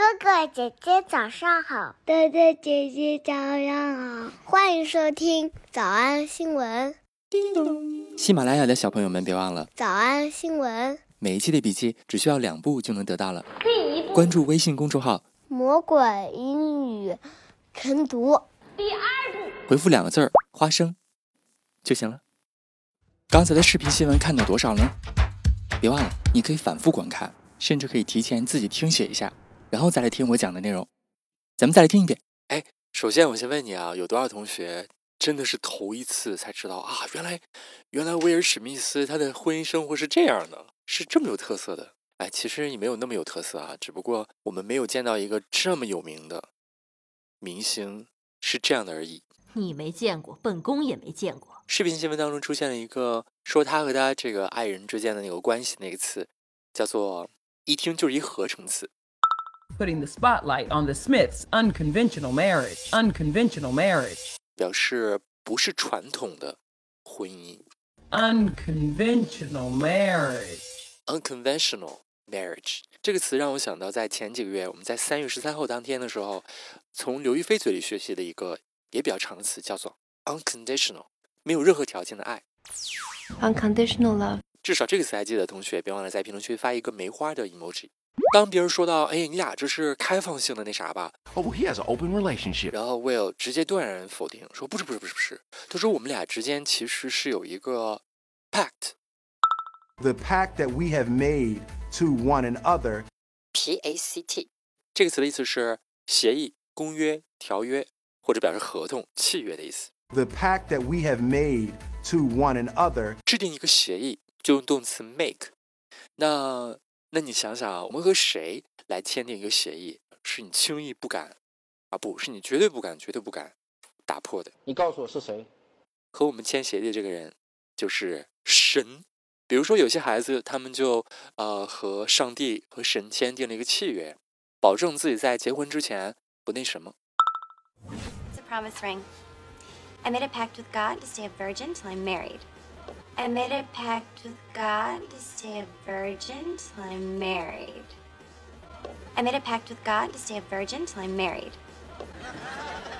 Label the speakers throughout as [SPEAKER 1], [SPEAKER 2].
[SPEAKER 1] 哥哥姐姐早上好，
[SPEAKER 2] 哥哥姐姐早上好，
[SPEAKER 1] 欢迎收听早安新闻。
[SPEAKER 3] 叮咚！喜马拉雅的小朋友们别忘了
[SPEAKER 1] 早安新闻，
[SPEAKER 3] 每一期的笔记只需要两步就能得到了。第一步，关注微信公众号“
[SPEAKER 1] 魔鬼英语晨读”。
[SPEAKER 4] 第二步，
[SPEAKER 3] 回复两个字儿“花生”就行了。刚才的视频新闻看到多少呢？别忘了，你可以反复观看，甚至可以提前自己听写一下。然后再来听我讲的内容，咱们再来听一遍。哎，首先我先问你啊，有多少同学真的是头一次才知道啊？原来，原来威尔史密斯他的婚姻生活是这样的，是这么有特色的。哎，其实也没有那么有特色啊，只不过我们没有见到一个这么有名的明星是这样的而已。
[SPEAKER 4] 你没见过，本宫也没见过。
[SPEAKER 3] 视频新闻当中出现了一个说他和他这个爱人之间的那个关系那个词，叫做一听就是一合成词。
[SPEAKER 5] putting the spotlight on the Smiths' unconventional marriage. Unconventional marriage.
[SPEAKER 3] 表示不是传统的婚姻。
[SPEAKER 5] Unconventional marriage.
[SPEAKER 3] Unconventional marriage 这个词让我想到，在前几个月，我们在三月十三号当天的时候，从刘亦菲嘴里学习的一个也比较长的词，叫做 unconditional，没有任何条件的爱。
[SPEAKER 6] Unconditional love。
[SPEAKER 3] 至少这个词还记得的同学，别忘了在评论区发一个梅花的 emoji。 当别人说到“哎，你俩这是开放性的那啥吧”，
[SPEAKER 7] 哦，he has an open relationship。
[SPEAKER 3] 然后 Will 直接断然否定，说：“不是，不是，不是，不是。”他说：“我们俩之间其实是有一个 pact。”
[SPEAKER 8] The pact that we have made to one another。
[SPEAKER 3] P A C T 这个词的意思是协议、公约、条约，或者表示合同、契约的意思。
[SPEAKER 8] The pact that we have made to one another。
[SPEAKER 3] 制定一个协议就用动词 make。那那你想想啊，我们和谁来签订一个协议，是你轻易不敢啊，不是你绝对不敢、绝对不敢打破的。
[SPEAKER 9] 你告诉我是谁？
[SPEAKER 3] 和我们签协议的这个人就是神。比如说，有些孩子他们就呃和上帝和神签订了一个契约，保证自己在结婚之前不那什么。
[SPEAKER 10] It's a promise ring. I made a pact with God to stay a virgin till I'm married. I made a pact with God to stay a virgin till I'm married. I made a pact with God to stay a virgin till I'm married.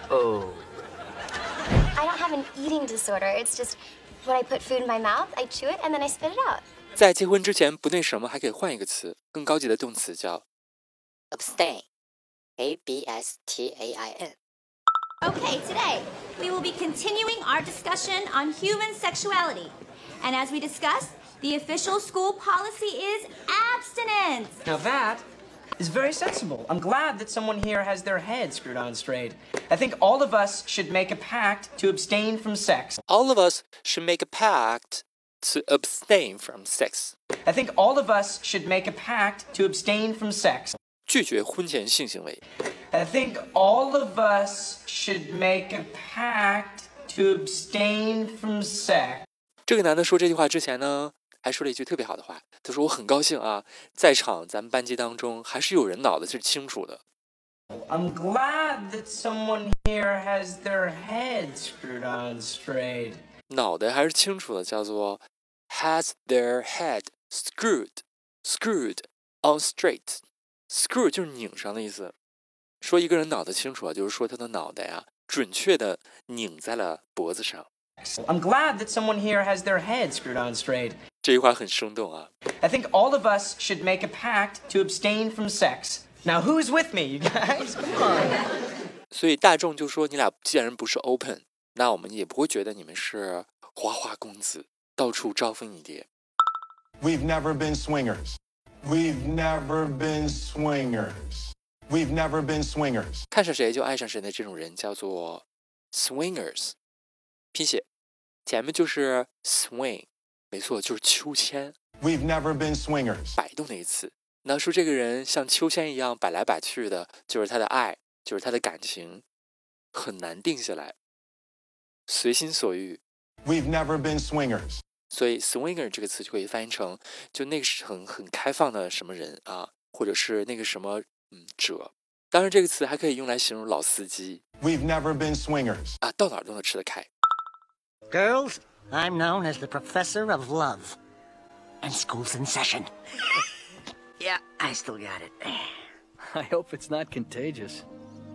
[SPEAKER 9] Oh.
[SPEAKER 10] I don't have an eating disorder. It's just when I put food in my mouth, I chew it and then I spit it out.
[SPEAKER 3] 在结婚之前不那什么，还可以换一个词，更高级的动词叫 abstain，a b s t a i
[SPEAKER 11] n。Okay, today we will be continuing our discussion on human sexuality. And as we discussed, the official school policy is abstinence.
[SPEAKER 12] Now that is very sensible. I'm glad that someone here has their head screwed on straight. I think all of us should make a pact to abstain from sex.
[SPEAKER 3] All of us should make a pact to abstain from sex.
[SPEAKER 12] I think all of us should make a pact to abstain from sex.
[SPEAKER 3] 拒绝婚前性行为。
[SPEAKER 12] I think all of us should make a pact to abstain from sex.
[SPEAKER 3] 这个男的说这句话之前呢，还说了一句特别好的话。他说：“我很高兴啊，在场咱们班级当中还是有人脑子是清楚的。”
[SPEAKER 12] I'm glad that someone here has their head screwed on straight。
[SPEAKER 3] 脑袋还是清楚的，叫做 has their head screwed screwed on straight。screw 就是拧上的意思。说一个人脑子清楚啊，就是说他的脑袋啊，准确的拧在了脖子上。
[SPEAKER 12] I'm glad that someone here has their head screwed on straight.
[SPEAKER 3] 这句话很生动啊。
[SPEAKER 12] I think all of us should make a pact to abstain from sex. Now who's with me, you guys? Come on.
[SPEAKER 3] 所以大众就说你俩既然不是 open，那我们也不会觉得你们是花花公子，到处招蜂引蝶。
[SPEAKER 8] We've never been swingers. We've never been swingers. We've never been swingers.
[SPEAKER 3] 看上谁就爱上谁的这种人叫做 swingers，拼写。 前面就是 swing，没错，就是秋千。
[SPEAKER 8] We've never been swingers，
[SPEAKER 3] 摆动的一次。那说这个人像秋千一样摆来摆去的，就是他的爱，就是他的感情，很难定下来，随心所欲。
[SPEAKER 8] We've never been swingers，
[SPEAKER 3] 所以 swinger 这个词就可以翻译成就那个是很很开放的什么人啊，或者是那个什么嗯者。当然，这个词还可以用来形容老司机。
[SPEAKER 8] We've never been swingers，
[SPEAKER 3] 啊，到哪儿都能吃得开。
[SPEAKER 13] Girls, I'm known as the professor of love. And school's in session. yeah, I still got it.
[SPEAKER 9] I hope it's not contagious.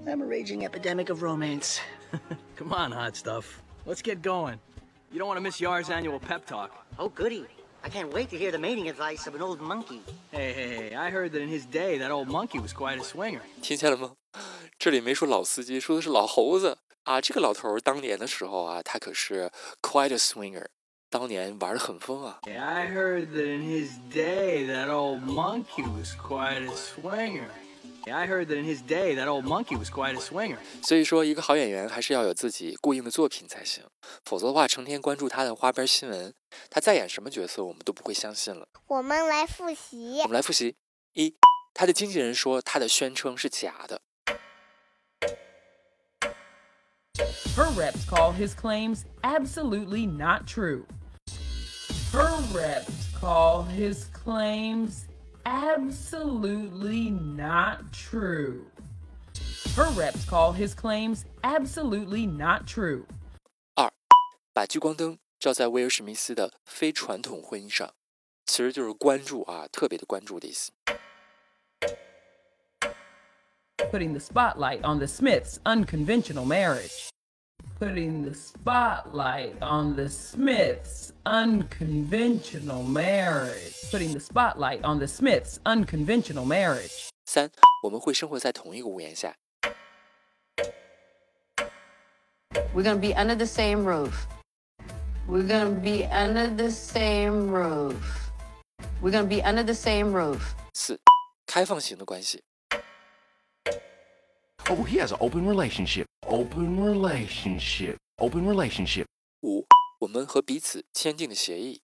[SPEAKER 13] I'm a raging epidemic of romance.
[SPEAKER 9] Come on, hot stuff. Let's get going. You don't want to miss Yar's annual pep talk.
[SPEAKER 13] Oh, goody. I can't wait to hear the mating advice of an old monkey.
[SPEAKER 9] Hey, hey, hey, I heard that in his day, that old monkey was quite a swinger.
[SPEAKER 3] 听见了吗？这里没说老司机，说的是老猴子 啊。这个老头儿当年的时候啊，他可是 quite a swinger，当年玩的很疯啊。
[SPEAKER 12] I heard that in his day, that old monkey was quite a swinger.
[SPEAKER 9] Yeah, I heard that in his day, that old monkey was quite a swinger.
[SPEAKER 3] 所以说，一个好演员还是要有自己固定的作品才行，否则的话，成天关注他的花边新闻，他再演什么角色，我们都不会相信了。
[SPEAKER 2] 我们来复习
[SPEAKER 3] 我。们来复习：一，他的经纪人说他的宣称是假的；
[SPEAKER 5] Her reps call his claims absolutely not true. Her reps call his claims absolutely not true. Her reps call his claims absolutely not true.
[SPEAKER 3] 二，把聚光灯照在威尔史密斯的非传统婚姻上，其实就是关注啊，特别的关注的意思。
[SPEAKER 5] Putting the spotlight on the Smiths' unconventional marriage. Putting the spotlight on the Smiths' unconventional marriage. Putting the spotlight on the Smiths' unconventional marriage.
[SPEAKER 3] 三，我们会生活在同一个屋檐下。
[SPEAKER 14] We're gonna be under the same roof. We're gonna be under the same roof. We're gonna be under the same roof.
[SPEAKER 3] 四，开放型的关系。
[SPEAKER 7] Oh, he has an open relationship. Open relationship. Open relationship.
[SPEAKER 3] 五，我们和彼此签订的协议。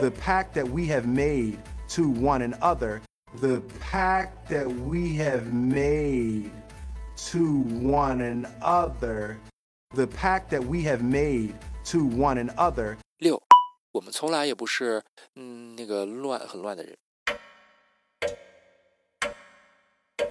[SPEAKER 15] the pact that we have made to one another, the pact that we have made to one another, the pact that we have made to one another.
[SPEAKER 3] 六，我们从来也不是嗯那个乱很乱的人。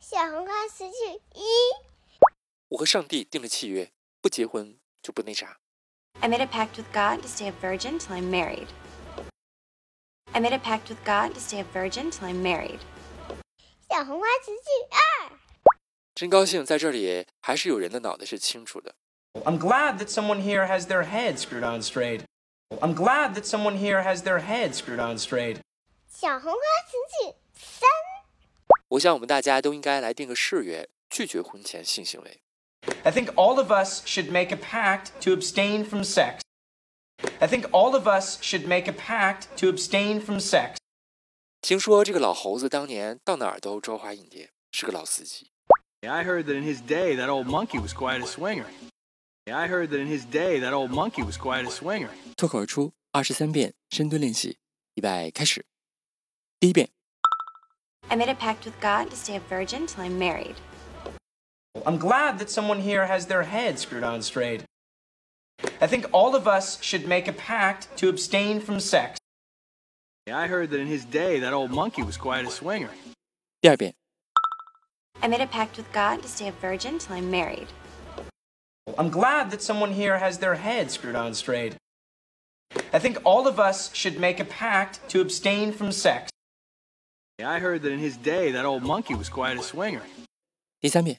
[SPEAKER 2] 小红花词句一，
[SPEAKER 3] 我和上帝定了契约，不结婚就不那啥。
[SPEAKER 10] I made a pact with God to stay a virgin till I'm married. I made a pact with God to stay a virgin till I'm married.
[SPEAKER 2] 小红花词句二，
[SPEAKER 3] 真高兴在这里还是有人的脑袋是清楚的。
[SPEAKER 12] I'm glad that someone here has their head screwed on straight. I'm glad that someone here has their head screwed on straight.
[SPEAKER 2] 小红花词句三，
[SPEAKER 3] 我想我们大家都应该来定个誓约，拒绝婚前性行为。
[SPEAKER 12] I think all of us should make a pact to abstain from sex. I think all of us should make a pact to abstain from sex.
[SPEAKER 3] 听说这个老猴子当年到哪儿都招花引蝶，是个老司机。
[SPEAKER 9] I heard that in his day, that old monkey was quite a swinger. I heard that in his day, that old monkey was quite a swinger.
[SPEAKER 3] 脱口而出二十三遍深蹲练习，预备开始。第一遍，
[SPEAKER 10] I made a pact with God to stay a virgin till I'm married.
[SPEAKER 12] I'm glad that someone here has their head screwed on straight. I think all of us should make a pact to abstain from sex.
[SPEAKER 9] Yeah, I heard that in his day, that old monkey was quite a swinger.
[SPEAKER 3] 第二遍，
[SPEAKER 10] I made a pact with God to stay a virgin till I'm married.
[SPEAKER 12] I'm glad that someone here has their head screwed on straight. I think all of us should make a pact to abstain from sex.
[SPEAKER 9] Yeah, I heard that in his day, that old monkey was quite a swinger.
[SPEAKER 3] 第三遍，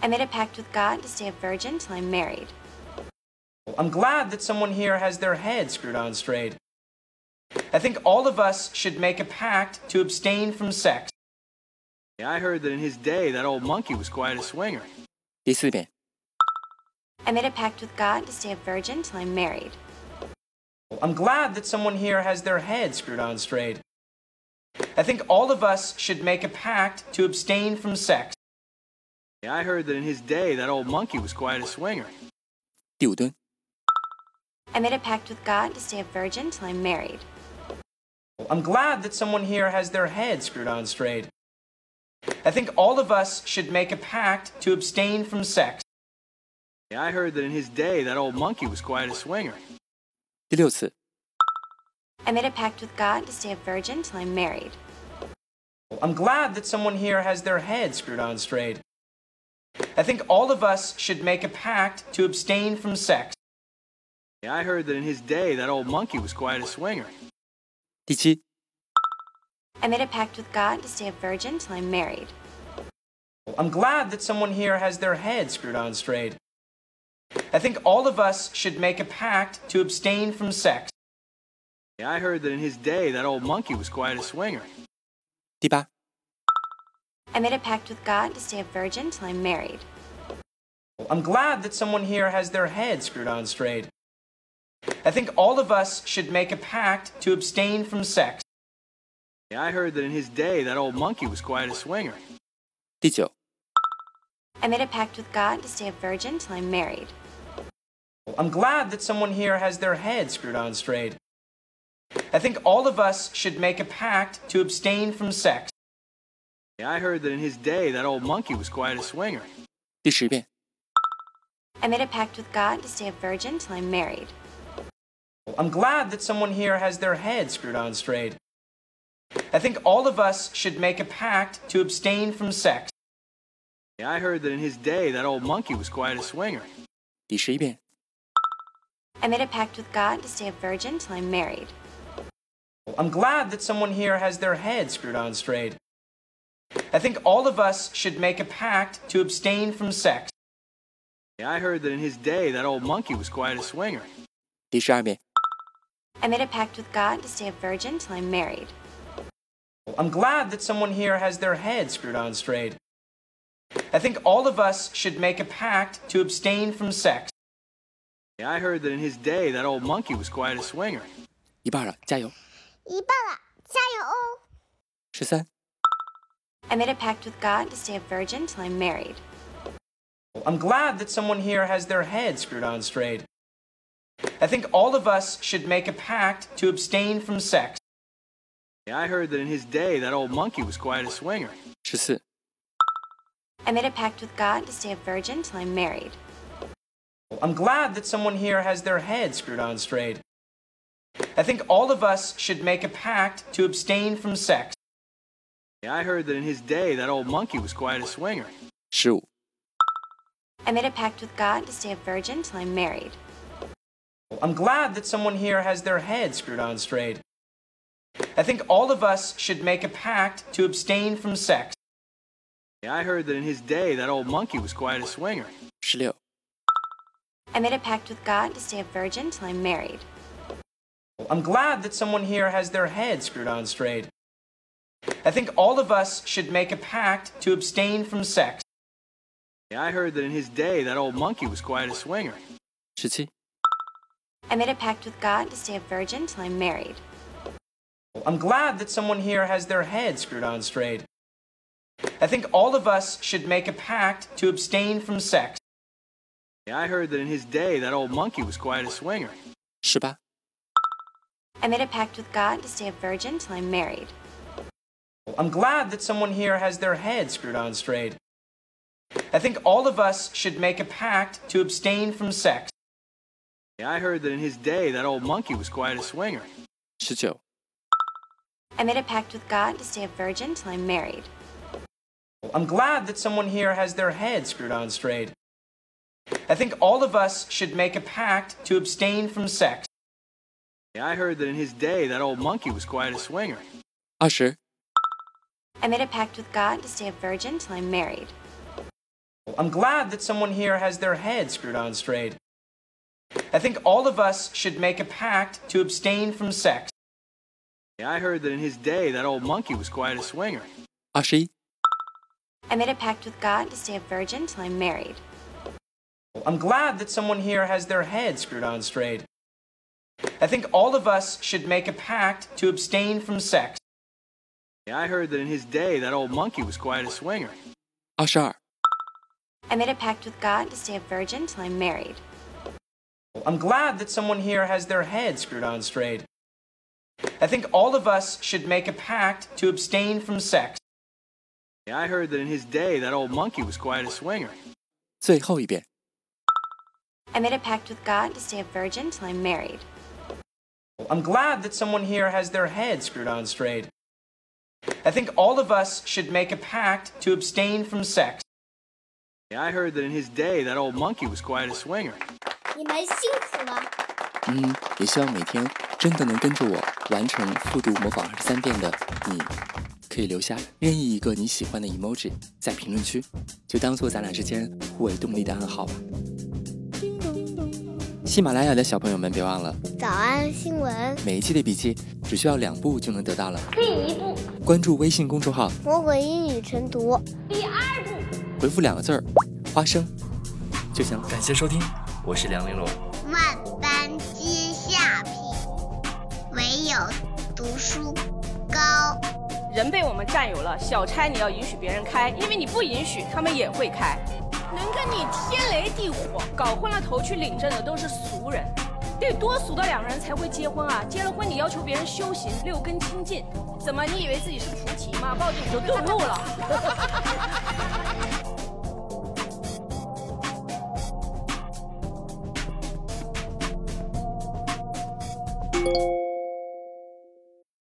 [SPEAKER 10] I made a pact with God to stay a virgin till I'm married.
[SPEAKER 12] I'm glad that someone here has their head screwed on straight. I think all of us should make a pact to abstain from sex.
[SPEAKER 9] Yeah, I heard that in his day, that old monkey was quite a swinger.
[SPEAKER 3] 第四遍，
[SPEAKER 10] I made a pact with God to stay a virgin till I'm married.
[SPEAKER 12] I'm glad that someone here has their head screwed on straight. I think all of us should make a pact to abstain from sex.
[SPEAKER 9] Yeah, I heard that in his day, that old monkey was quite a swinger.
[SPEAKER 3] 第五蹲，
[SPEAKER 10] I made a pact with God to stay a virgin till I'm married.
[SPEAKER 12] I'm glad that someone here has their head screwed on straight. I think all of us should make a pact to abstain from sex.
[SPEAKER 9] I heard that in his day that old monkey was quite a swinger.
[SPEAKER 3] 第六次，
[SPEAKER 10] I made a pact with God to stay a virgin till I'm married.
[SPEAKER 12] I'm glad that someone here has their head screwed on straight. I think all of us should make a pact to abstain from sex.
[SPEAKER 9] I heard that in his day that old monkey was quite a swinger.
[SPEAKER 3] 第七
[SPEAKER 10] ，I made a pact with God to stay a virgin till I'm married.
[SPEAKER 12] I'm glad that someone here has their head screwed on straight. I think all of us should make a pact to abstain from sex.
[SPEAKER 9] I heard that in his day that old monkey was quite a swinger.
[SPEAKER 3] 第八，
[SPEAKER 10] I made a pact with God to stay a virgin till I'm married.
[SPEAKER 12] I'm glad that someone here has their head screwed on straight. I think all of us should make a pact to abstain from sex.
[SPEAKER 9] I heard that in his day that old monkey was quite a swinger.
[SPEAKER 3] 第九，
[SPEAKER 10] I made a pact with God to stay a virgin till I'm married.
[SPEAKER 12] I'm glad that someone here has their head screwed on straight. I think all of us should make a pact to abstain from sex.
[SPEAKER 9] I heard that in his day that old monkey was quite a swinger.
[SPEAKER 3] 第十遍，
[SPEAKER 10] I made a pact with God to stay a virgin till I'm married.
[SPEAKER 12] I'm glad that someone here has their head screwed on straight. I think all of us should make a pact to abstain from sex.
[SPEAKER 9] I heard that in his day that old monkey was quite a swinger.
[SPEAKER 3] 第十一遍，
[SPEAKER 10] I made a pact with God to stay a virgin till I'm married.
[SPEAKER 12] I'm glad that someone here has their head screwed on straight. I think all of us should make a pact to abstain from sex.
[SPEAKER 9] I heard that in his day that old monkey was quite a swinger.
[SPEAKER 3] 第十二遍，
[SPEAKER 10] I made a pact with God to stay a virgin till I'm married.
[SPEAKER 12] I'm glad that someone here has their head screwed on straight. I think all of us should make a pact to abstain from sex.
[SPEAKER 9] I heard that in his day that old monkey was quite a swinger.
[SPEAKER 3] 一半了，加油！
[SPEAKER 2] 一半了，加油哦！
[SPEAKER 3] 十三、
[SPEAKER 10] I made a pact with God to stay a virgin till I'm married.
[SPEAKER 12] I'm glad that someone here has their head screwed on straight. I think all of us should make a pact to abstain from sex.
[SPEAKER 9] I heard that in his day that old monkey was quite a swinger.
[SPEAKER 3] 十四、
[SPEAKER 10] I made a pact with God to stay a virgin till I'm married.
[SPEAKER 12] I'm glad that someone here has their head screwed on straight. I think all of us should make a pact to abstain from sex.
[SPEAKER 9] I heard that in his day, that old monkey was quite a swinger.
[SPEAKER 3] Shoot.
[SPEAKER 10] I made a pact with God to stay a virgin till I'm married.
[SPEAKER 12] I'm glad that someone here has their head screwed on straight. I think all of us should make a pact to abstain from sex.
[SPEAKER 9] I heard that in his day, that old monkey was quite a swinger.
[SPEAKER 3] 16.
[SPEAKER 10] I made a pact with God to stay a virgin till I'm married.
[SPEAKER 12] I'm glad that someone here has their head screwed on straight. I think all of us should make a pact to abstain from sex.
[SPEAKER 9] Yeah, I heard that in his day, that old monkey was quite a swinger.
[SPEAKER 3] Shitty.
[SPEAKER 10] I made a pact with God to stay a virgin till I'm married.
[SPEAKER 12] I'm glad that someone here has their head screwed on straight. I think all of us should make a pact to abstain from sex.
[SPEAKER 9] Yeah, I heard that in his day, that old monkey was quite a swinger.
[SPEAKER 3] 是吧?
[SPEAKER 10] I made a pact with God to stay a virgin till I'm married.
[SPEAKER 12] I'm glad that someone here has their head screwed on straight. I think all of us should make a pact to abstain from sex.
[SPEAKER 9] I heard that in his day that old monkey was quite a swinger.
[SPEAKER 3] 十九、
[SPEAKER 10] I made a pact with God to stay a virgin till I'm married.
[SPEAKER 12] I'm glad that someone here has their head screwed on straight. I think all of us should make a pact to abstain from sex.
[SPEAKER 9] I heard that in his day, that old monkey was quite a swinger.
[SPEAKER 3] Usher.
[SPEAKER 10] I made a pact with God to stay a virgin till I'm married.
[SPEAKER 12] I'm glad that someone here has their head screwed on straight. I think all of us should make a pact to abstain from sex.
[SPEAKER 9] I heard that in his day, that old monkey was quite a swinger.
[SPEAKER 3] Ashi.
[SPEAKER 10] I made a pact with God to stay a virgin till I'm married.
[SPEAKER 12] I'm glad that someone here has their head screwed on straight. I think all of us should make a pact to abstain from sex.
[SPEAKER 9] I heard that in his day that old monkey was quite a swinger.
[SPEAKER 3] 二十二、
[SPEAKER 10] I made a pact with God to stay a virgin till I'm married.
[SPEAKER 12] I'm glad that someone here has their head screwed on straight. I think all of us should make a pact to abstain from sex.
[SPEAKER 9] I heard that in his day that old monkey was quite a swinger.
[SPEAKER 3] 最后一遍。
[SPEAKER 10] I made a pact with God to stay a virgin till I'm married.
[SPEAKER 12] I'm glad that someone here has their head screwed on straight. I think all of us should make a pact to abstain from sex.
[SPEAKER 9] I heard that in his day that old monkey was quite a swinger.
[SPEAKER 2] 你们辛苦了。
[SPEAKER 3] 嗯，也希望每天真的能跟着我完成复读模仿二十三遍的你，可以留下任意一个你喜欢的 emoji 在评论区，就当做咱俩之间互为动力的暗号吧。 喜马拉雅的小朋友们，别忘了
[SPEAKER 2] 早安新闻，
[SPEAKER 3] 每一期的笔记只需要两步就能得到了。
[SPEAKER 2] 第一步，
[SPEAKER 3] 关注微信公众号
[SPEAKER 2] 魔鬼英语晨读；
[SPEAKER 10] 第二步，
[SPEAKER 3] 回复两个字儿“花生”就行了。
[SPEAKER 16] 感谢收听，我是梁玲珑。
[SPEAKER 2] 万般皆下品，唯有读书高。
[SPEAKER 17] 人被我们占有了，小差你要允许别人开，因为你不允许，他们也会开。跟你天雷地火，搞昏了头去领证的都是俗人，得多俗的两个人才会结婚啊！结了婚你要求别人修行六根清净，怎么你以为自己是菩提吗？抱着你就顿悟了。